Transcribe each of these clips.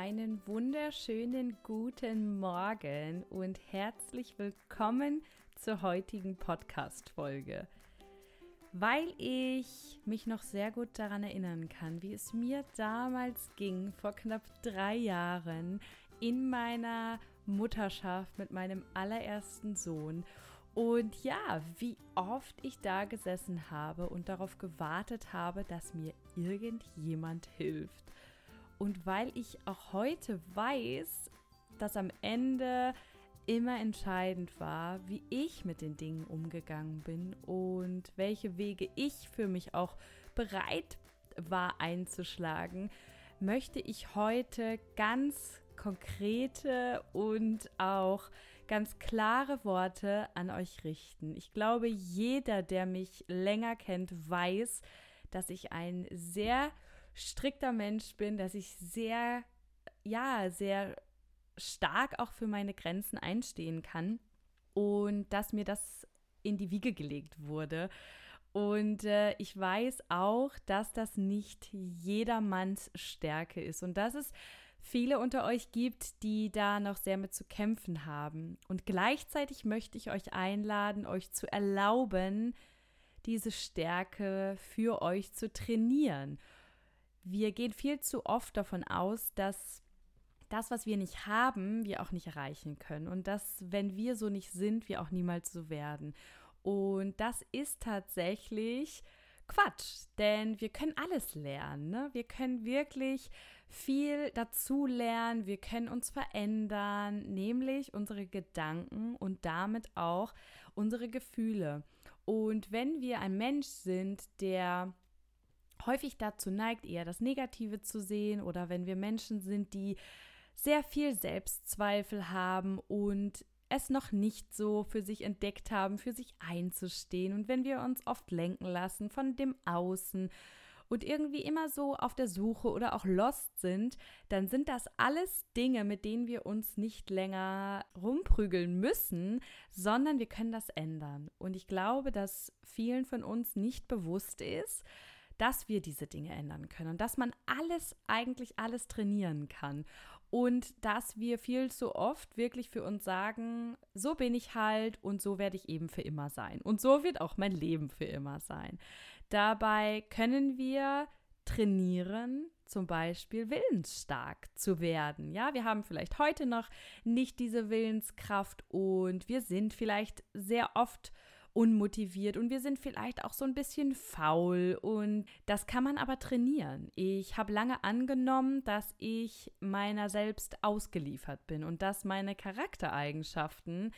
einen wunderschönen guten Morgen und herzlich willkommen zur heutigen Podcast-Folge. Weil ich mich noch sehr gut daran erinnern kann, wie es mir damals ging, vor knapp drei Jahren in meiner Mutterschaft mit meinem allerersten Sohn. Und ja, wie oft ich da gesessen habe und darauf gewartet habe, dass mir irgendjemand hilft. Und weil ich auch heute weiß, dass am Ende immer entscheidend war, wie ich mit den Dingen umgegangen bin und welche Wege ich für mich auch bereit war einzuschlagen, möchte ich heute ganz konkrete und auch ganz klare Worte an euch richten. Ich glaube, jeder, der mich länger kennt, weiß, dass ich ein sehr strikter Mensch bin, dass ich sehr, ja, sehr stark auch für meine Grenzen einstehen kann und dass mir das in die Wiege gelegt wurde. Und äh, ich weiß auch, dass das nicht jedermanns Stärke ist und dass es viele unter euch gibt, die da noch sehr mit zu kämpfen haben. Und gleichzeitig möchte ich euch einladen, euch zu erlauben, diese Stärke für euch zu trainieren wir gehen viel zu oft davon aus, dass das, was wir nicht haben, wir auch nicht erreichen können. Und dass, wenn wir so nicht sind, wir auch niemals so werden. Und das ist tatsächlich Quatsch, denn wir können alles lernen. Ne? Wir können wirklich viel dazu lernen, wir können uns verändern, nämlich unsere Gedanken und damit auch unsere Gefühle. Und wenn wir ein Mensch sind, der häufig dazu neigt, eher das Negative zu sehen oder wenn wir Menschen sind, die sehr viel Selbstzweifel haben und es noch nicht so für sich entdeckt haben, für sich einzustehen und wenn wir uns oft lenken lassen von dem Außen und irgendwie immer so auf der Suche oder auch lost sind, dann sind das alles Dinge, mit denen wir uns nicht länger rumprügeln müssen, sondern wir können das ändern. Und ich glaube, dass vielen von uns nicht bewusst ist, dass wir diese Dinge ändern können dass man alles, eigentlich alles trainieren kann. Und dass wir viel zu oft wirklich für uns sagen, so bin ich halt und so werde ich eben für immer sein. Und so wird auch mein Leben für immer sein. Dabei können wir trainieren, zum Beispiel willensstark zu werden. Ja, wir haben vielleicht heute noch nicht diese Willenskraft und wir sind vielleicht sehr oft unmotiviert und wir sind vielleicht auch so ein bisschen faul und das kann man aber trainieren. Ich habe lange angenommen, dass ich meiner selbst ausgeliefert bin und dass meine Charaktereigenschaften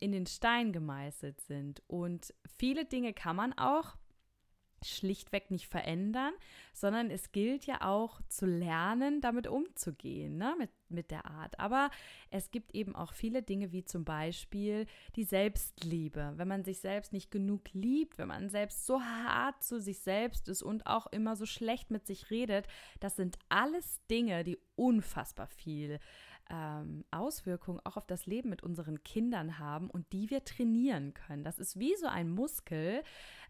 in den Stein gemeißelt sind und viele Dinge kann man auch schlichtweg nicht verändern, sondern es gilt ja auch zu lernen, damit umzugehen, ne? mit, mit der Art. Aber es gibt eben auch viele Dinge, wie zum Beispiel die Selbstliebe. Wenn man sich selbst nicht genug liebt, wenn man selbst so hart zu sich selbst ist und auch immer so schlecht mit sich redet, das sind alles Dinge, die unfassbar viel ähm, Auswirkungen auch auf das Leben mit unseren Kindern haben und die wir trainieren können. Das ist wie so ein Muskel.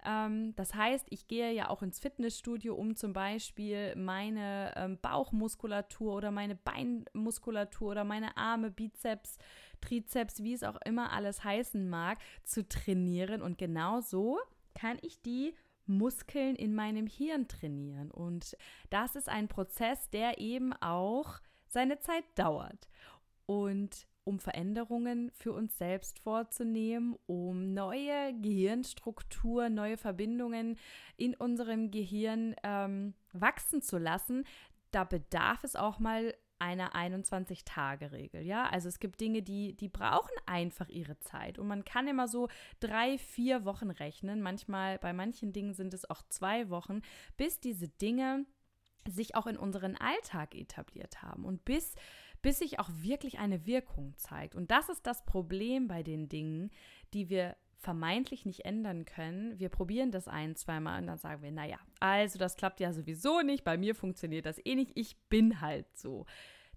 Ähm, das heißt, ich gehe ja auch ins Fitnessstudio, um zum Beispiel meine ähm, Bauchmuskulatur oder meine Beinmuskulatur oder meine Arme, Bizeps, Trizeps, wie es auch immer alles heißen mag, zu trainieren. Und genau so kann ich die Muskeln in meinem Hirn trainieren. Und das ist ein Prozess, der eben auch seine Zeit dauert. Und um Veränderungen für uns selbst vorzunehmen, um neue Gehirnstrukturen, neue Verbindungen in unserem Gehirn ähm, wachsen zu lassen, da bedarf es auch mal einer 21-Tage-Regel. Ja, also es gibt Dinge, die, die brauchen einfach ihre Zeit. Und man kann immer so drei, vier Wochen rechnen. Manchmal, bei manchen Dingen sind es auch zwei Wochen, bis diese Dinge sich auch in unseren Alltag etabliert haben und bis, bis sich auch wirklich eine Wirkung zeigt. Und das ist das Problem bei den Dingen, die wir vermeintlich nicht ändern können. Wir probieren das ein, zweimal und dann sagen wir, naja, also das klappt ja sowieso nicht, bei mir funktioniert das eh nicht, ich bin halt so.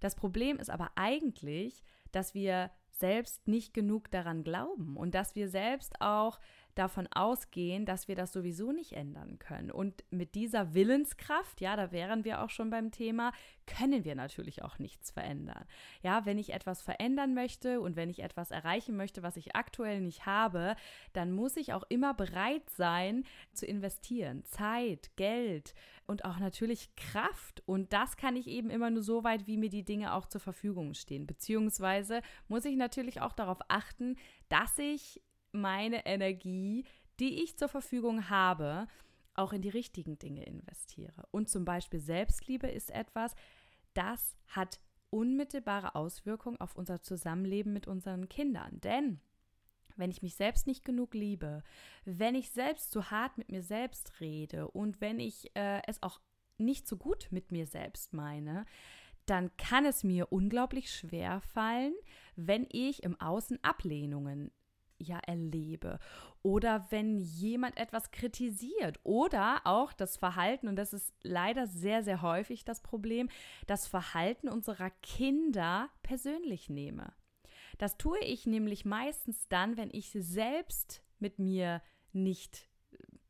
Das Problem ist aber eigentlich, dass wir selbst nicht genug daran glauben und dass wir selbst auch davon ausgehen, dass wir das sowieso nicht ändern können. Und mit dieser Willenskraft, ja, da wären wir auch schon beim Thema, können wir natürlich auch nichts verändern. Ja, wenn ich etwas verändern möchte und wenn ich etwas erreichen möchte, was ich aktuell nicht habe, dann muss ich auch immer bereit sein zu investieren. Zeit, Geld und auch natürlich Kraft. Und das kann ich eben immer nur so weit, wie mir die Dinge auch zur Verfügung stehen. Beziehungsweise muss ich natürlich auch darauf achten, dass ich meine Energie, die ich zur Verfügung habe, auch in die richtigen Dinge investiere. Und zum Beispiel Selbstliebe ist etwas, das hat unmittelbare Auswirkungen auf unser Zusammenleben mit unseren Kindern. Denn wenn ich mich selbst nicht genug liebe, wenn ich selbst zu hart mit mir selbst rede und wenn ich äh, es auch nicht so gut mit mir selbst meine, dann kann es mir unglaublich schwer fallen, wenn ich im Außen Ablehnungen ja erlebe oder wenn jemand etwas kritisiert oder auch das Verhalten und das ist leider sehr sehr häufig das Problem, das Verhalten unserer Kinder persönlich nehme. Das tue ich nämlich meistens dann, wenn ich selbst mit mir nicht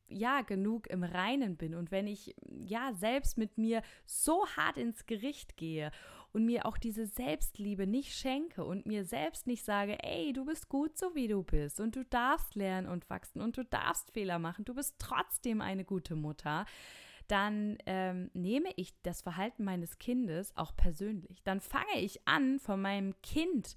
ja genug im Reinen bin und wenn ich ja selbst mit mir so hart ins Gericht gehe und mir auch diese Selbstliebe nicht schenke und mir selbst nicht sage, ey, du bist gut so wie du bist und du darfst lernen und wachsen und du darfst Fehler machen, du bist trotzdem eine gute Mutter, dann ähm, nehme ich das Verhalten meines Kindes auch persönlich. Dann fange ich an, von meinem Kind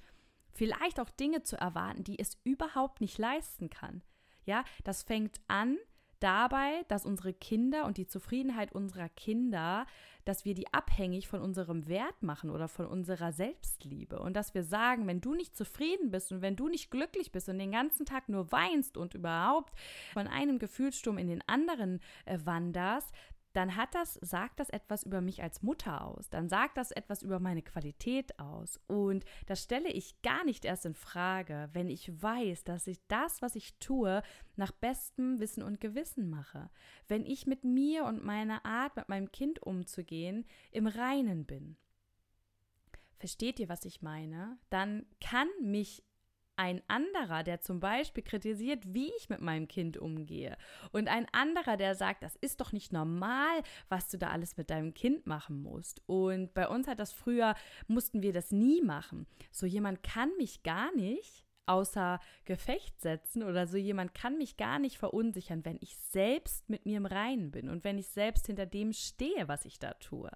vielleicht auch Dinge zu erwarten, die es überhaupt nicht leisten kann. Ja, das fängt an dabei, dass unsere Kinder und die Zufriedenheit unserer Kinder, dass wir die abhängig von unserem Wert machen oder von unserer Selbstliebe. Und dass wir sagen, wenn du nicht zufrieden bist und wenn du nicht glücklich bist und den ganzen Tag nur weinst und überhaupt von einem Gefühlssturm in den anderen äh, wanderst, dann hat das, sagt das etwas über mich als Mutter aus. Dann sagt das etwas über meine Qualität aus. Und das stelle ich gar nicht erst in Frage, wenn ich weiß, dass ich das, was ich tue, nach bestem Wissen und Gewissen mache. Wenn ich mit mir und meiner Art, mit meinem Kind umzugehen, im Reinen bin. Versteht ihr, was ich meine? Dann kann mich ein anderer, der zum Beispiel kritisiert, wie ich mit meinem Kind umgehe und ein anderer, der sagt, das ist doch nicht normal, was du da alles mit deinem Kind machen musst. Und bei uns hat das früher, mussten wir das nie machen. So jemand kann mich gar nicht außer Gefecht setzen oder so jemand kann mich gar nicht verunsichern, wenn ich selbst mit mir im Reinen bin und wenn ich selbst hinter dem stehe, was ich da tue.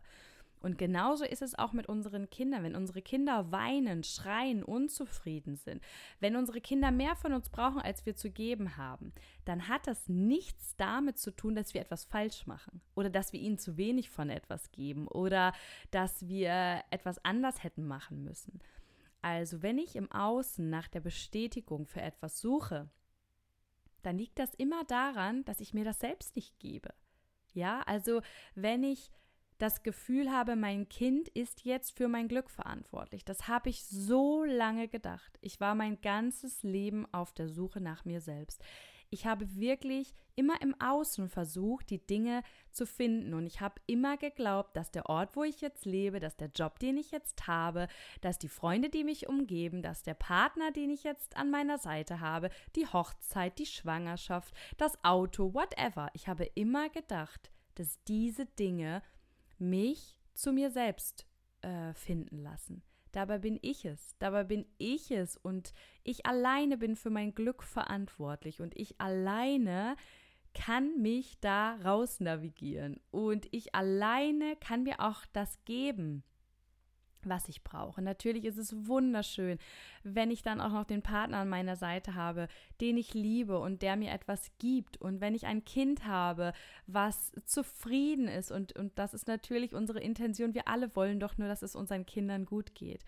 Und genauso ist es auch mit unseren Kindern. Wenn unsere Kinder weinen, schreien, unzufrieden sind, wenn unsere Kinder mehr von uns brauchen, als wir zu geben haben, dann hat das nichts damit zu tun, dass wir etwas falsch machen oder dass wir ihnen zu wenig von etwas geben oder dass wir etwas anders hätten machen müssen. Also wenn ich im Außen nach der Bestätigung für etwas suche, dann liegt das immer daran, dass ich mir das selbst nicht gebe. Ja, also wenn ich das Gefühl habe, mein Kind ist jetzt für mein Glück verantwortlich. Das habe ich so lange gedacht. Ich war mein ganzes Leben auf der Suche nach mir selbst. Ich habe wirklich immer im Außen versucht, die Dinge zu finden. Und ich habe immer geglaubt, dass der Ort, wo ich jetzt lebe, dass der Job, den ich jetzt habe, dass die Freunde, die mich umgeben, dass der Partner, den ich jetzt an meiner Seite habe, die Hochzeit, die Schwangerschaft, das Auto, whatever. Ich habe immer gedacht, dass diese Dinge mich zu mir selbst äh, finden lassen. Dabei bin ich es, dabei bin ich es. Und ich alleine bin für mein Glück verantwortlich. Und ich alleine kann mich da raus navigieren und ich alleine kann mir auch das geben, was ich brauche. Natürlich ist es wunderschön, wenn ich dann auch noch den Partner an meiner Seite habe, den ich liebe und der mir etwas gibt. Und wenn ich ein Kind habe, was zufrieden ist. Und, und das ist natürlich unsere Intention. Wir alle wollen doch nur, dass es unseren Kindern gut geht.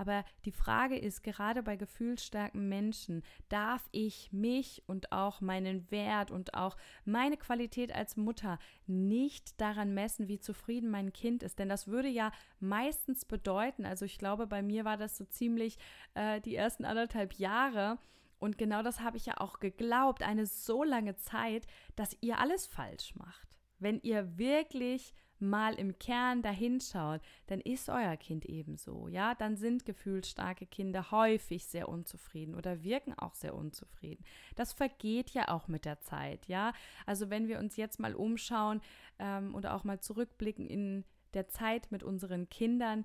Aber die Frage ist, gerade bei gefühlsstarken Menschen, darf ich mich und auch meinen Wert und auch meine Qualität als Mutter nicht daran messen, wie zufrieden mein Kind ist? Denn das würde ja meistens bedeuten, also ich glaube, bei mir war das so ziemlich äh, die ersten anderthalb Jahre, und genau das habe ich ja auch geglaubt, eine so lange Zeit, dass ihr alles falsch macht. Wenn ihr wirklich mal im Kern dahinschaut, dann ist euer Kind ebenso, ja, dann sind gefühlsstarke Kinder häufig sehr unzufrieden oder wirken auch sehr unzufrieden. Das vergeht ja auch mit der Zeit, ja. Also wenn wir uns jetzt mal umschauen ähm, und auch mal zurückblicken in der Zeit mit unseren Kindern,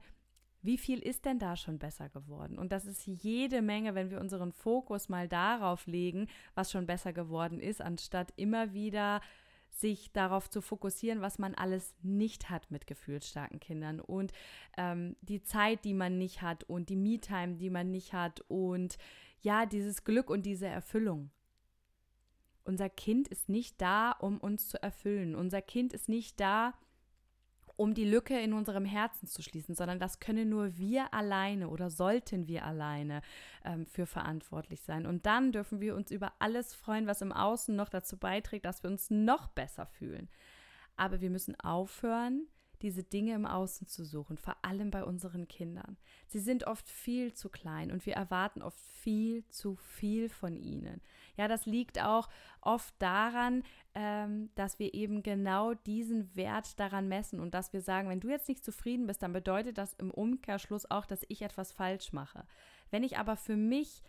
wie viel ist denn da schon besser geworden? Und das ist jede Menge, wenn wir unseren Fokus mal darauf legen, was schon besser geworden ist, anstatt immer wieder sich darauf zu fokussieren, was man alles nicht hat mit gefühlsstarken Kindern und ähm, die Zeit, die man nicht hat und die Me-Time, die man nicht hat und ja, dieses Glück und diese Erfüllung. Unser Kind ist nicht da, um uns zu erfüllen. Unser Kind ist nicht da, um die Lücke in unserem Herzen zu schließen, sondern das können nur wir alleine oder sollten wir alleine ähm, für verantwortlich sein. Und dann dürfen wir uns über alles freuen, was im Außen noch dazu beiträgt, dass wir uns noch besser fühlen. Aber wir müssen aufhören, diese Dinge im Außen zu suchen, vor allem bei unseren Kindern. Sie sind oft viel zu klein und wir erwarten oft viel zu viel von ihnen. Ja, das liegt auch oft daran, ähm, dass wir eben genau diesen Wert daran messen und dass wir sagen, wenn du jetzt nicht zufrieden bist, dann bedeutet das im Umkehrschluss auch, dass ich etwas falsch mache. Wenn ich aber für mich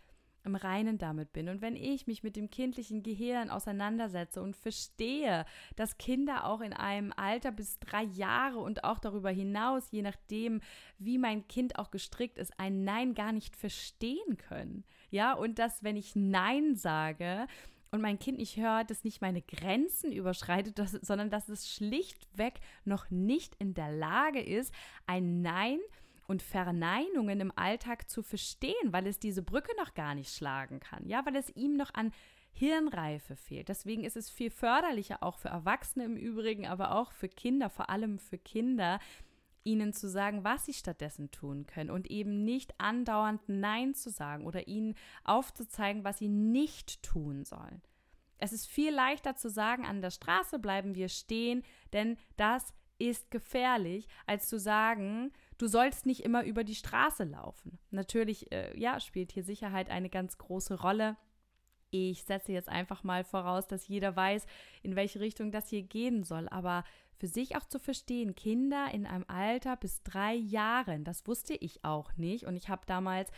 im Reinen damit bin und wenn ich mich mit dem kindlichen Gehirn auseinandersetze und verstehe, dass Kinder auch in einem Alter bis drei Jahre und auch darüber hinaus, je nachdem, wie mein Kind auch gestrickt ist, ein Nein gar nicht verstehen können. Ja, und dass, wenn ich Nein sage, und mein Kind nicht hört, dass nicht meine Grenzen überschreitet, sondern dass es schlichtweg noch nicht in der Lage ist, ein Nein und Verneinungen im Alltag zu verstehen, weil es diese Brücke noch gar nicht schlagen kann, ja, weil es ihm noch an Hirnreife fehlt. Deswegen ist es viel förderlicher, auch für Erwachsene im Übrigen, aber auch für Kinder, vor allem für Kinder, ihnen zu sagen, was sie stattdessen tun können und eben nicht andauernd Nein zu sagen oder ihnen aufzuzeigen, was sie nicht tun sollen. Es ist viel leichter zu sagen, an der Straße bleiben wir stehen, denn das ist gefährlich, als zu sagen, du sollst nicht immer über die Straße laufen. Natürlich, äh, ja, spielt hier Sicherheit eine ganz große Rolle. Ich setze jetzt einfach mal voraus, dass jeder weiß, in welche Richtung das hier gehen soll. Aber für sich auch zu verstehen, Kinder in einem Alter bis drei Jahren, das wusste ich auch nicht. Und ich habe damals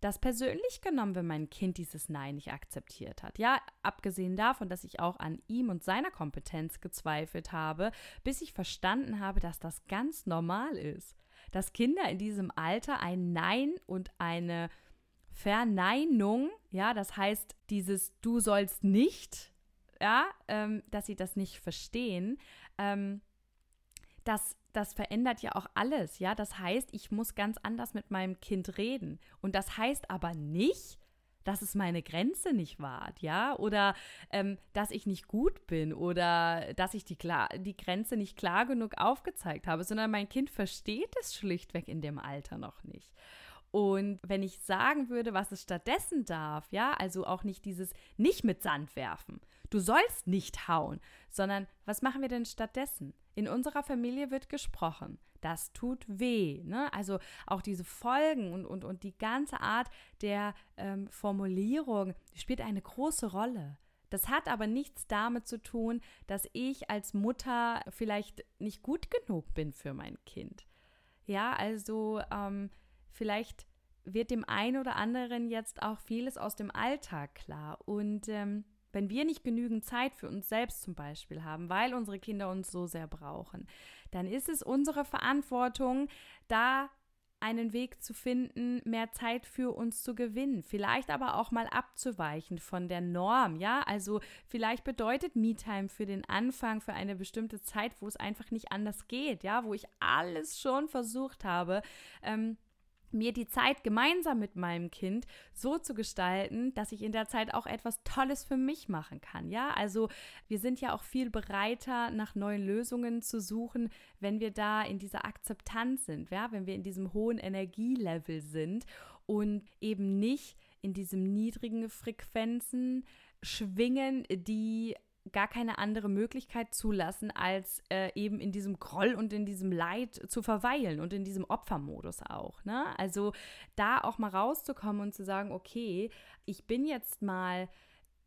das persönlich genommen, wenn mein Kind dieses Nein nicht akzeptiert hat. Ja, abgesehen davon, dass ich auch an ihm und seiner Kompetenz gezweifelt habe, bis ich verstanden habe, dass das ganz normal ist. Dass Kinder in diesem Alter ein Nein und eine Verneinung, ja, das heißt, dieses Du sollst nicht, ja, ähm, dass sie das nicht verstehen, ähm, das, das verändert ja auch alles, ja. Das heißt, ich muss ganz anders mit meinem Kind reden. Und das heißt aber nicht, dass es meine Grenze nicht wahrt, ja, oder ähm, dass ich nicht gut bin oder dass ich die, die Grenze nicht klar genug aufgezeigt habe, sondern mein Kind versteht es schlichtweg in dem Alter noch nicht. Und wenn ich sagen würde, was es stattdessen darf, ja, also auch nicht dieses nicht mit Sand werfen, du sollst nicht hauen, sondern was machen wir denn stattdessen? In unserer Familie wird gesprochen. Das tut weh. Ne? Also auch diese Folgen und, und, und die ganze Art der ähm, Formulierung spielt eine große Rolle. Das hat aber nichts damit zu tun, dass ich als Mutter vielleicht nicht gut genug bin für mein Kind. Ja, also ähm, vielleicht wird dem einen oder anderen jetzt auch vieles aus dem Alltag klar. Und ähm, wenn wir nicht genügend Zeit für uns selbst zum Beispiel haben, weil unsere Kinder uns so sehr brauchen, dann ist es unsere Verantwortung, da einen Weg zu finden, mehr Zeit für uns zu gewinnen, vielleicht aber auch mal abzuweichen von der Norm, ja? Also vielleicht bedeutet Me-Time für den Anfang für eine bestimmte Zeit, wo es einfach nicht anders geht, ja, wo ich alles schon versucht habe, ähm, mir die Zeit gemeinsam mit meinem Kind so zu gestalten, dass ich in der Zeit auch etwas Tolles für mich machen kann. Ja, also wir sind ja auch viel bereiter, nach neuen Lösungen zu suchen, wenn wir da in dieser Akzeptanz sind, ja, wenn wir in diesem hohen Energielevel sind und eben nicht in diesem niedrigen Frequenzen schwingen, die gar keine andere Möglichkeit zulassen, als äh, eben in diesem Groll und in diesem Leid zu verweilen und in diesem Opfermodus auch. Ne? Also da auch mal rauszukommen und zu sagen, okay, ich bin jetzt mal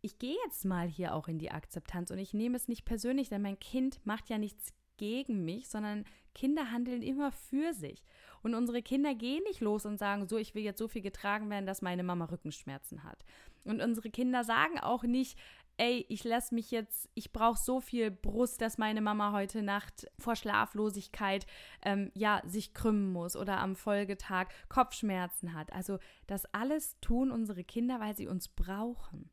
ich gehe jetzt mal hier auch in die Akzeptanz und ich nehme es nicht persönlich, denn mein Kind macht ja nichts gegen mich, sondern Kinder handeln immer für sich. Und unsere Kinder gehen nicht los und sagen, so, ich will jetzt so viel getragen werden, dass meine Mama Rückenschmerzen hat. Und unsere Kinder sagen auch nicht, ey, ich lasse mich jetzt, ich brauche so viel Brust, dass meine Mama heute Nacht vor Schlaflosigkeit ähm, ja sich krümmen muss oder am Folgetag Kopfschmerzen hat. Also das alles tun unsere Kinder, weil sie uns brauchen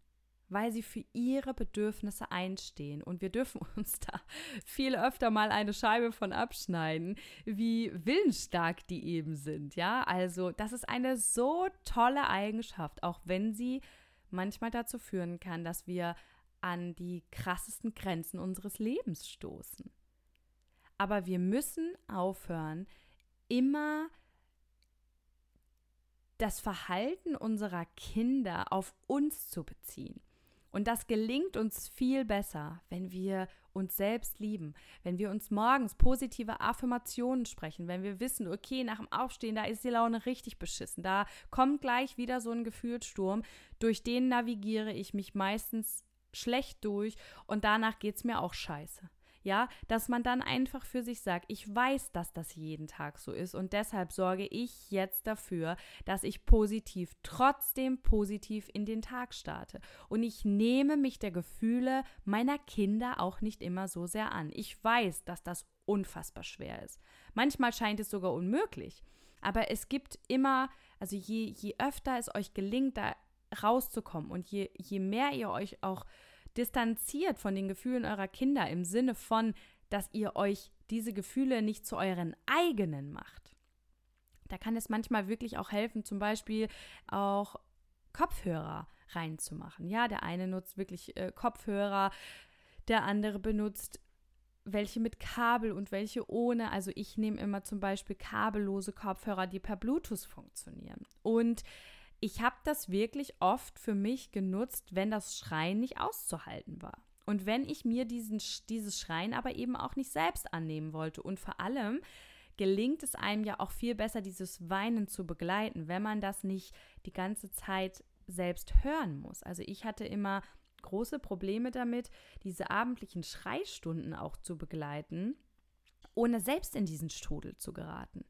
weil sie für ihre Bedürfnisse einstehen. Und wir dürfen uns da viel öfter mal eine Scheibe von abschneiden, wie willensstark die eben sind. Ja, also das ist eine so tolle Eigenschaft, auch wenn sie manchmal dazu führen kann, dass wir an die krassesten Grenzen unseres Lebens stoßen. Aber wir müssen aufhören, immer das Verhalten unserer Kinder auf uns zu beziehen. Und das gelingt uns viel besser, wenn wir uns selbst lieben, wenn wir uns morgens positive Affirmationen sprechen, wenn wir wissen, okay, nach dem Aufstehen, da ist die Laune richtig beschissen, da kommt gleich wieder so ein Gefühlssturm, durch den navigiere ich mich meistens schlecht durch und danach geht es mir auch scheiße ja, dass man dann einfach für sich sagt, ich weiß, dass das jeden Tag so ist und deshalb sorge ich jetzt dafür, dass ich positiv, trotzdem positiv in den Tag starte. Und ich nehme mich der Gefühle meiner Kinder auch nicht immer so sehr an. Ich weiß, dass das unfassbar schwer ist. Manchmal scheint es sogar unmöglich. Aber es gibt immer, also je, je öfter es euch gelingt, da rauszukommen und je, je mehr ihr euch auch distanziert von den Gefühlen eurer Kinder im Sinne von, dass ihr euch diese Gefühle nicht zu euren eigenen macht. Da kann es manchmal wirklich auch helfen, zum Beispiel auch Kopfhörer reinzumachen. Ja, der eine nutzt wirklich äh, Kopfhörer, der andere benutzt welche mit Kabel und welche ohne. Also ich nehme immer zum Beispiel kabellose Kopfhörer, die per Bluetooth funktionieren. Und ich habe das wirklich oft für mich genutzt, wenn das Schreien nicht auszuhalten war. Und wenn ich mir diesen, dieses Schreien aber eben auch nicht selbst annehmen wollte. Und vor allem gelingt es einem ja auch viel besser, dieses Weinen zu begleiten, wenn man das nicht die ganze Zeit selbst hören muss. Also ich hatte immer große Probleme damit, diese abendlichen Schreistunden auch zu begleiten, ohne selbst in diesen Strudel zu geraten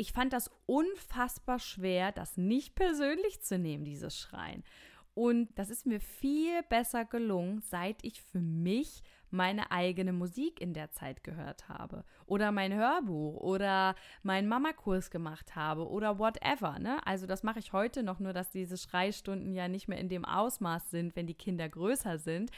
ich fand das unfassbar schwer, das nicht persönlich zu nehmen, dieses Schreien. Und das ist mir viel besser gelungen, seit ich für mich meine eigene Musik in der Zeit gehört habe. Oder mein Hörbuch oder meinen Mamakurs gemacht habe oder whatever. Ne? Also das mache ich heute noch, nur dass diese Schreistunden ja nicht mehr in dem Ausmaß sind, wenn die Kinder größer sind.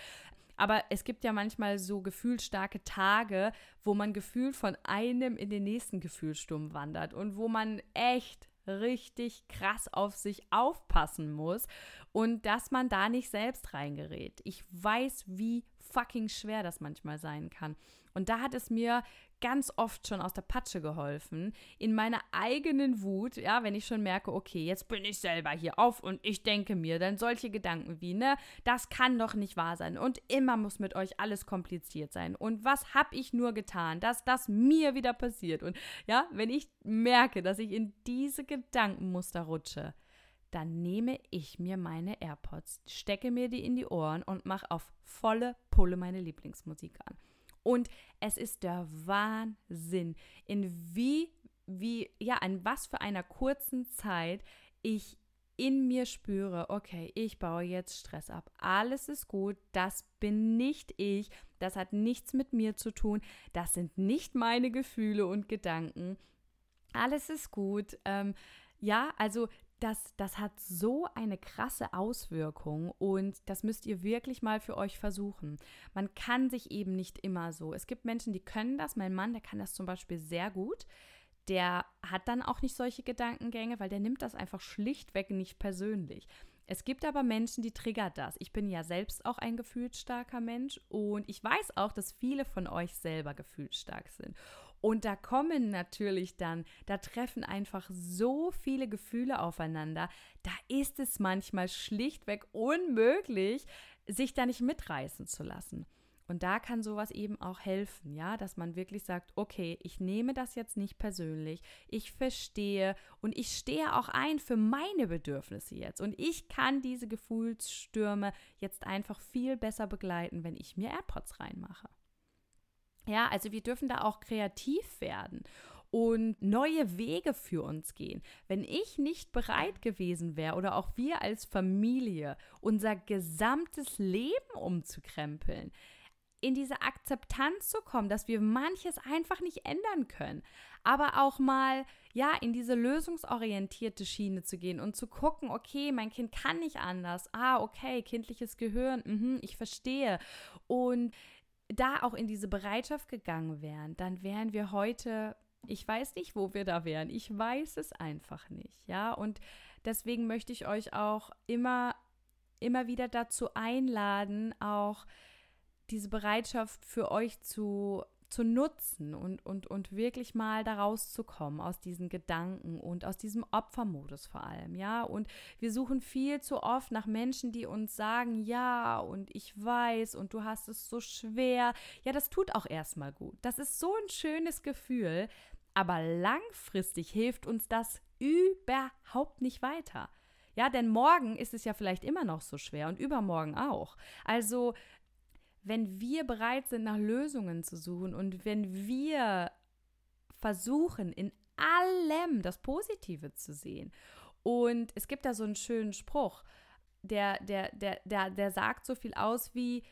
Aber es gibt ja manchmal so gefühlsstarke Tage, wo man gefühlt von einem in den nächsten Gefühlssturm wandert und wo man echt richtig krass auf sich aufpassen muss und dass man da nicht selbst reingerät. Ich weiß, wie fucking schwer das manchmal sein kann. Und da hat es mir ganz oft schon aus der Patsche geholfen, in meiner eigenen Wut, ja, wenn ich schon merke, okay, jetzt bin ich selber hier auf und ich denke mir dann solche Gedanken wie, ne, das kann doch nicht wahr sein und immer muss mit euch alles kompliziert sein und was habe ich nur getan, dass das mir wieder passiert und ja, wenn ich merke, dass ich in diese Gedankenmuster rutsche, dann nehme ich mir meine AirPods, stecke mir die in die Ohren und mache auf volle Pulle meine Lieblingsmusik an. Und es ist der Wahnsinn, in wie, wie, ja, an was für einer kurzen Zeit ich in mir spüre, okay, ich baue jetzt Stress ab. Alles ist gut, das bin nicht ich, das hat nichts mit mir zu tun, das sind nicht meine Gefühle und Gedanken. Alles ist gut. Ähm, ja, also das, das hat so eine krasse Auswirkung und das müsst ihr wirklich mal für euch versuchen. Man kann sich eben nicht immer so. Es gibt Menschen, die können das. Mein Mann, der kann das zum Beispiel sehr gut. Der hat dann auch nicht solche Gedankengänge, weil der nimmt das einfach schlichtweg nicht persönlich. Es gibt aber Menschen, die triggert das. Ich bin ja selbst auch ein gefühlsstarker Mensch und ich weiß auch, dass viele von euch selber gefühlsstark sind. Und da kommen natürlich dann, da treffen einfach so viele Gefühle aufeinander. Da ist es manchmal schlichtweg unmöglich, sich da nicht mitreißen zu lassen. Und da kann sowas eben auch helfen, ja, dass man wirklich sagt, okay, ich nehme das jetzt nicht persönlich, ich verstehe und ich stehe auch ein für meine Bedürfnisse jetzt. Und ich kann diese Gefühlsstürme jetzt einfach viel besser begleiten, wenn ich mir AirPods reinmache. Ja, also wir dürfen da auch kreativ werden und neue Wege für uns gehen. Wenn ich nicht bereit gewesen wäre oder auch wir als Familie, unser gesamtes Leben umzukrempeln, in diese Akzeptanz zu kommen, dass wir manches einfach nicht ändern können, aber auch mal ja in diese lösungsorientierte Schiene zu gehen und zu gucken, okay, mein Kind kann nicht anders. Ah, okay, kindliches Gehirn, mh, ich verstehe und da auch in diese Bereitschaft gegangen wären, dann wären wir heute, ich weiß nicht, wo wir da wären. Ich weiß es einfach nicht, ja. Und deswegen möchte ich euch auch immer, immer wieder dazu einladen, auch diese Bereitschaft für euch zu zu nutzen und, und, und wirklich mal da rauszukommen aus diesen Gedanken und aus diesem Opfermodus vor allem, ja. Und wir suchen viel zu oft nach Menschen, die uns sagen, ja, und ich weiß, und du hast es so schwer. Ja, das tut auch erstmal gut. Das ist so ein schönes Gefühl, aber langfristig hilft uns das überhaupt nicht weiter. Ja, denn morgen ist es ja vielleicht immer noch so schwer und übermorgen auch. Also wenn wir bereit sind, nach Lösungen zu suchen und wenn wir versuchen, in allem das Positive zu sehen. Und es gibt da so einen schönen Spruch, der, der, der, der, der sagt so viel aus wie,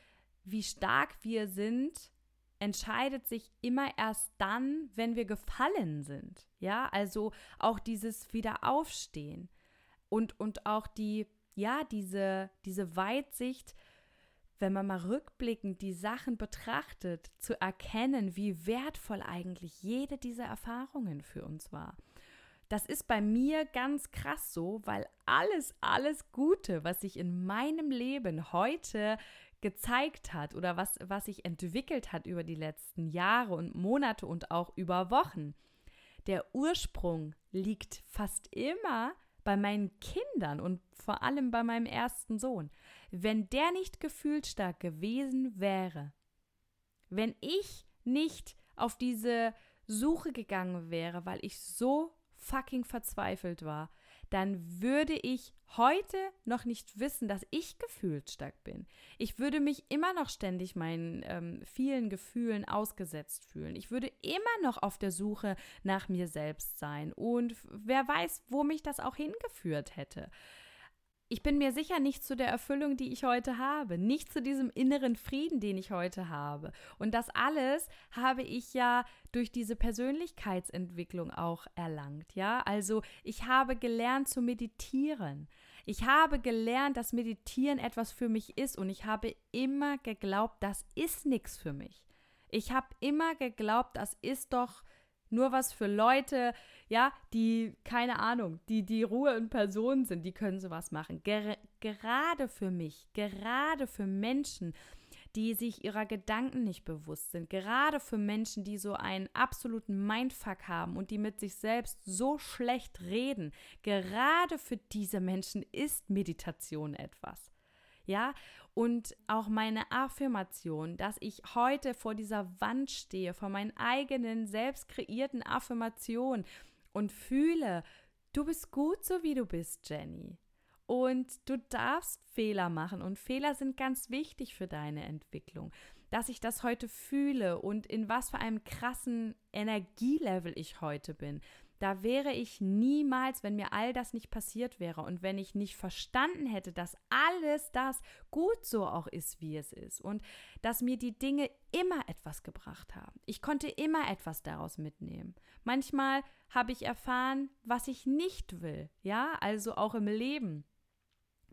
wie stark wir sind, entscheidet sich immer erst dann, wenn wir gefallen sind. Ja, also auch dieses Wiederaufstehen und, und auch die, ja, diese, diese Weitsicht, wenn man mal rückblickend die Sachen betrachtet, zu erkennen, wie wertvoll eigentlich jede dieser Erfahrungen für uns war. Das ist bei mir ganz krass so, weil alles, alles Gute, was sich in meinem Leben heute gezeigt hat oder was, was sich entwickelt hat über die letzten Jahre und Monate und auch über Wochen, der Ursprung liegt fast immer bei meinen Kindern und vor allem bei meinem ersten Sohn wenn der nicht gefühlsstark gewesen wäre, wenn ich nicht auf diese Suche gegangen wäre, weil ich so fucking verzweifelt war, dann würde ich heute noch nicht wissen, dass ich gefühlsstark bin. Ich würde mich immer noch ständig meinen ähm, vielen Gefühlen ausgesetzt fühlen. Ich würde immer noch auf der Suche nach mir selbst sein. Und wer weiß, wo mich das auch hingeführt hätte ich bin mir sicher nicht zu der Erfüllung, die ich heute habe, nicht zu diesem inneren Frieden, den ich heute habe. Und das alles habe ich ja durch diese Persönlichkeitsentwicklung auch erlangt, ja? Also, ich habe gelernt zu meditieren. Ich habe gelernt, dass Meditieren etwas für mich ist und ich habe immer geglaubt, das ist nichts für mich. Ich habe immer geglaubt, das ist doch nur was für Leute, ja, die, keine Ahnung, die, die Ruhe in Person sind, die können sowas machen. Ger gerade für mich, gerade für Menschen, die sich ihrer Gedanken nicht bewusst sind, gerade für Menschen, die so einen absoluten Mindfuck haben und die mit sich selbst so schlecht reden, gerade für diese Menschen ist Meditation etwas. Ja, und auch meine Affirmation, dass ich heute vor dieser Wand stehe, vor meinen eigenen selbst kreierten Affirmationen und fühle, du bist gut so wie du bist, Jenny. Und du darfst Fehler machen und Fehler sind ganz wichtig für deine Entwicklung. Dass ich das heute fühle und in was für einem krassen Energielevel ich heute bin, da wäre ich niemals, wenn mir all das nicht passiert wäre und wenn ich nicht verstanden hätte, dass alles das gut so auch ist, wie es ist und dass mir die Dinge immer etwas gebracht haben. Ich konnte immer etwas daraus mitnehmen. Manchmal habe ich erfahren, was ich nicht will, ja, also auch im Leben.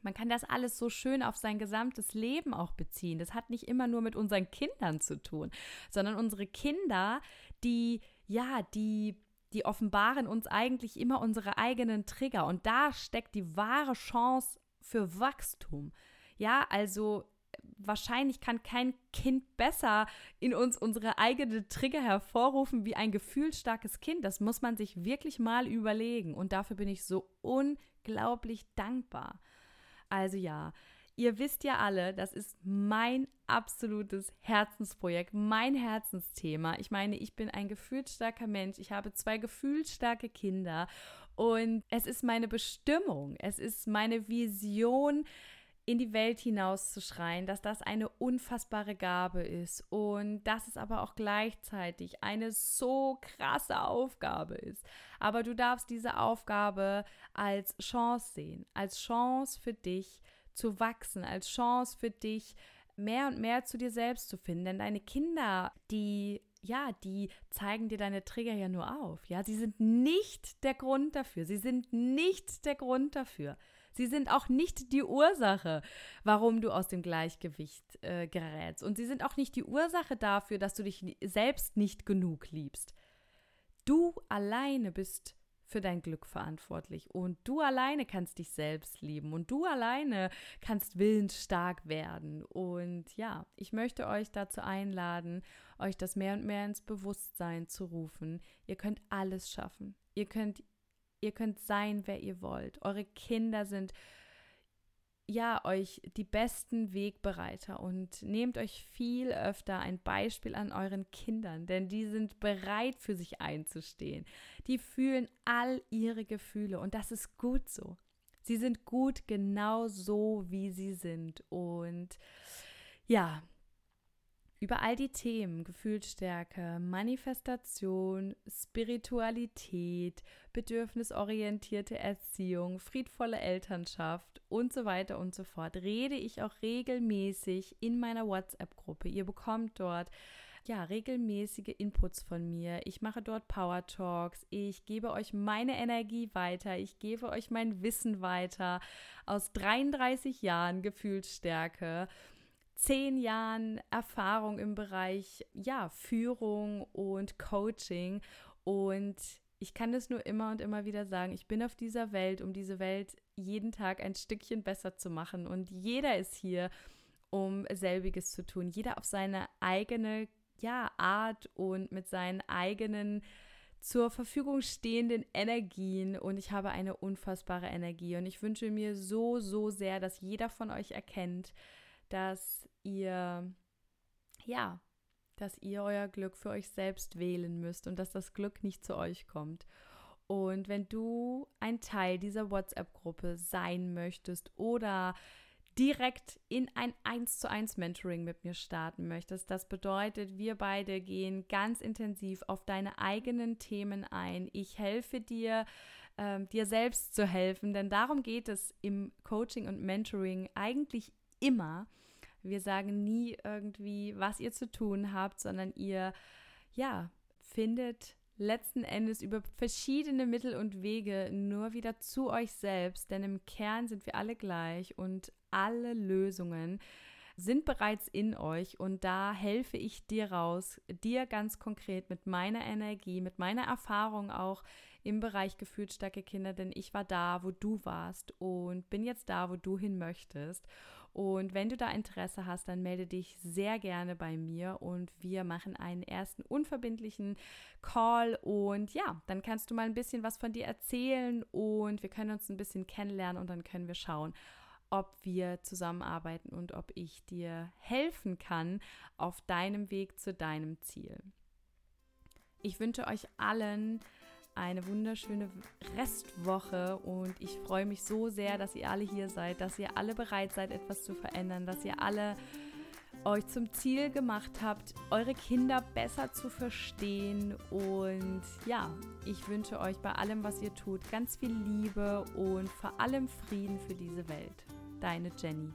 Man kann das alles so schön auf sein gesamtes Leben auch beziehen. Das hat nicht immer nur mit unseren Kindern zu tun, sondern unsere Kinder, die, ja, die die offenbaren uns eigentlich immer unsere eigenen Trigger. Und da steckt die wahre Chance für Wachstum. Ja, also wahrscheinlich kann kein Kind besser in uns unsere eigenen Trigger hervorrufen wie ein gefühlsstarkes Kind. Das muss man sich wirklich mal überlegen. Und dafür bin ich so unglaublich dankbar. Also ja, Ihr wisst ja alle, das ist mein absolutes Herzensprojekt, mein Herzensthema. Ich meine, ich bin ein gefühlsstarker Mensch. Ich habe zwei gefühlsstarke Kinder und es ist meine Bestimmung. Es ist meine Vision, in die Welt hinaus zu schreien, dass das eine unfassbare Gabe ist und dass es aber auch gleichzeitig eine so krasse Aufgabe ist. Aber du darfst diese Aufgabe als Chance sehen, als Chance für dich zu wachsen, als Chance für dich mehr und mehr zu dir selbst zu finden. Denn deine Kinder, die ja, die zeigen dir deine Trigger ja nur auf. Ja, sie sind nicht der Grund dafür. Sie sind nicht der Grund dafür. Sie sind auch nicht die Ursache, warum du aus dem Gleichgewicht äh, gerätst. Und sie sind auch nicht die Ursache dafür, dass du dich selbst nicht genug liebst. Du alleine bist für dein Glück verantwortlich und du alleine kannst dich selbst lieben und du alleine kannst willensstark werden. Und ja, ich möchte euch dazu einladen, euch das mehr und mehr ins Bewusstsein zu rufen. Ihr könnt alles schaffen. Ihr könnt Ihr könnt sein, wer ihr wollt. Eure Kinder sind ja euch die besten Wegbereiter und nehmt euch viel öfter ein Beispiel an euren Kindern, denn die sind bereit für sich einzustehen. Die fühlen all ihre Gefühle und das ist gut so. Sie sind gut genau so, wie sie sind und ja, über all die Themen Gefühlsstärke, Manifestation, Spiritualität, bedürfnisorientierte Erziehung, friedvolle Elternschaft und so weiter und so fort rede ich auch regelmäßig in meiner WhatsApp-Gruppe. Ihr bekommt dort ja, regelmäßige Inputs von mir. Ich mache dort Power Talks. Ich gebe euch meine Energie weiter. Ich gebe euch mein Wissen weiter aus 33 Jahren Gefühlsstärke zehn Jahren Erfahrung im Bereich ja, Führung und Coaching. Und ich kann das nur immer und immer wieder sagen. Ich bin auf dieser Welt, um diese Welt jeden Tag ein Stückchen besser zu machen. Und jeder ist hier, um selbiges zu tun. Jeder auf seine eigene ja, Art und mit seinen eigenen zur Verfügung stehenden Energien und ich habe eine unfassbare Energie und ich wünsche mir so, so sehr, dass jeder von euch erkennt, dass ihr, ja, dass ihr euer Glück für euch selbst wählen müsst und dass das Glück nicht zu euch kommt. Und wenn du ein Teil dieser WhatsApp-Gruppe sein möchtest oder direkt in ein 1 zu 1 Mentoring mit mir starten möchtest. Das bedeutet, wir beide gehen ganz intensiv auf deine eigenen Themen ein. Ich helfe dir, äh, dir selbst zu helfen, denn darum geht es im Coaching und Mentoring eigentlich immer. Wir sagen nie irgendwie, was ihr zu tun habt, sondern ihr, ja, findet letzten Endes über verschiedene Mittel und Wege nur wieder zu euch selbst, denn im Kern sind wir alle gleich und alle Lösungen sind bereits in euch und da helfe ich dir raus, dir ganz konkret mit meiner Energie, mit meiner Erfahrung auch im Bereich gefühlsstarke Kinder, denn ich war da, wo du warst und bin jetzt da, wo du hin möchtest. Und wenn du da Interesse hast, dann melde dich sehr gerne bei mir und wir machen einen ersten unverbindlichen Call. Und ja, dann kannst du mal ein bisschen was von dir erzählen und wir können uns ein bisschen kennenlernen und dann können wir schauen, ob wir zusammenarbeiten und ob ich dir helfen kann auf deinem Weg zu deinem Ziel. Ich wünsche euch allen eine wunderschöne Restwoche und ich freue mich so sehr, dass ihr alle hier seid, dass ihr alle bereit seid, etwas zu verändern, dass ihr alle euch zum Ziel gemacht habt, eure Kinder besser zu verstehen. Und ja, ich wünsche euch bei allem, was ihr tut, ganz viel Liebe und vor allem Frieden für diese Welt. Deine Jenny.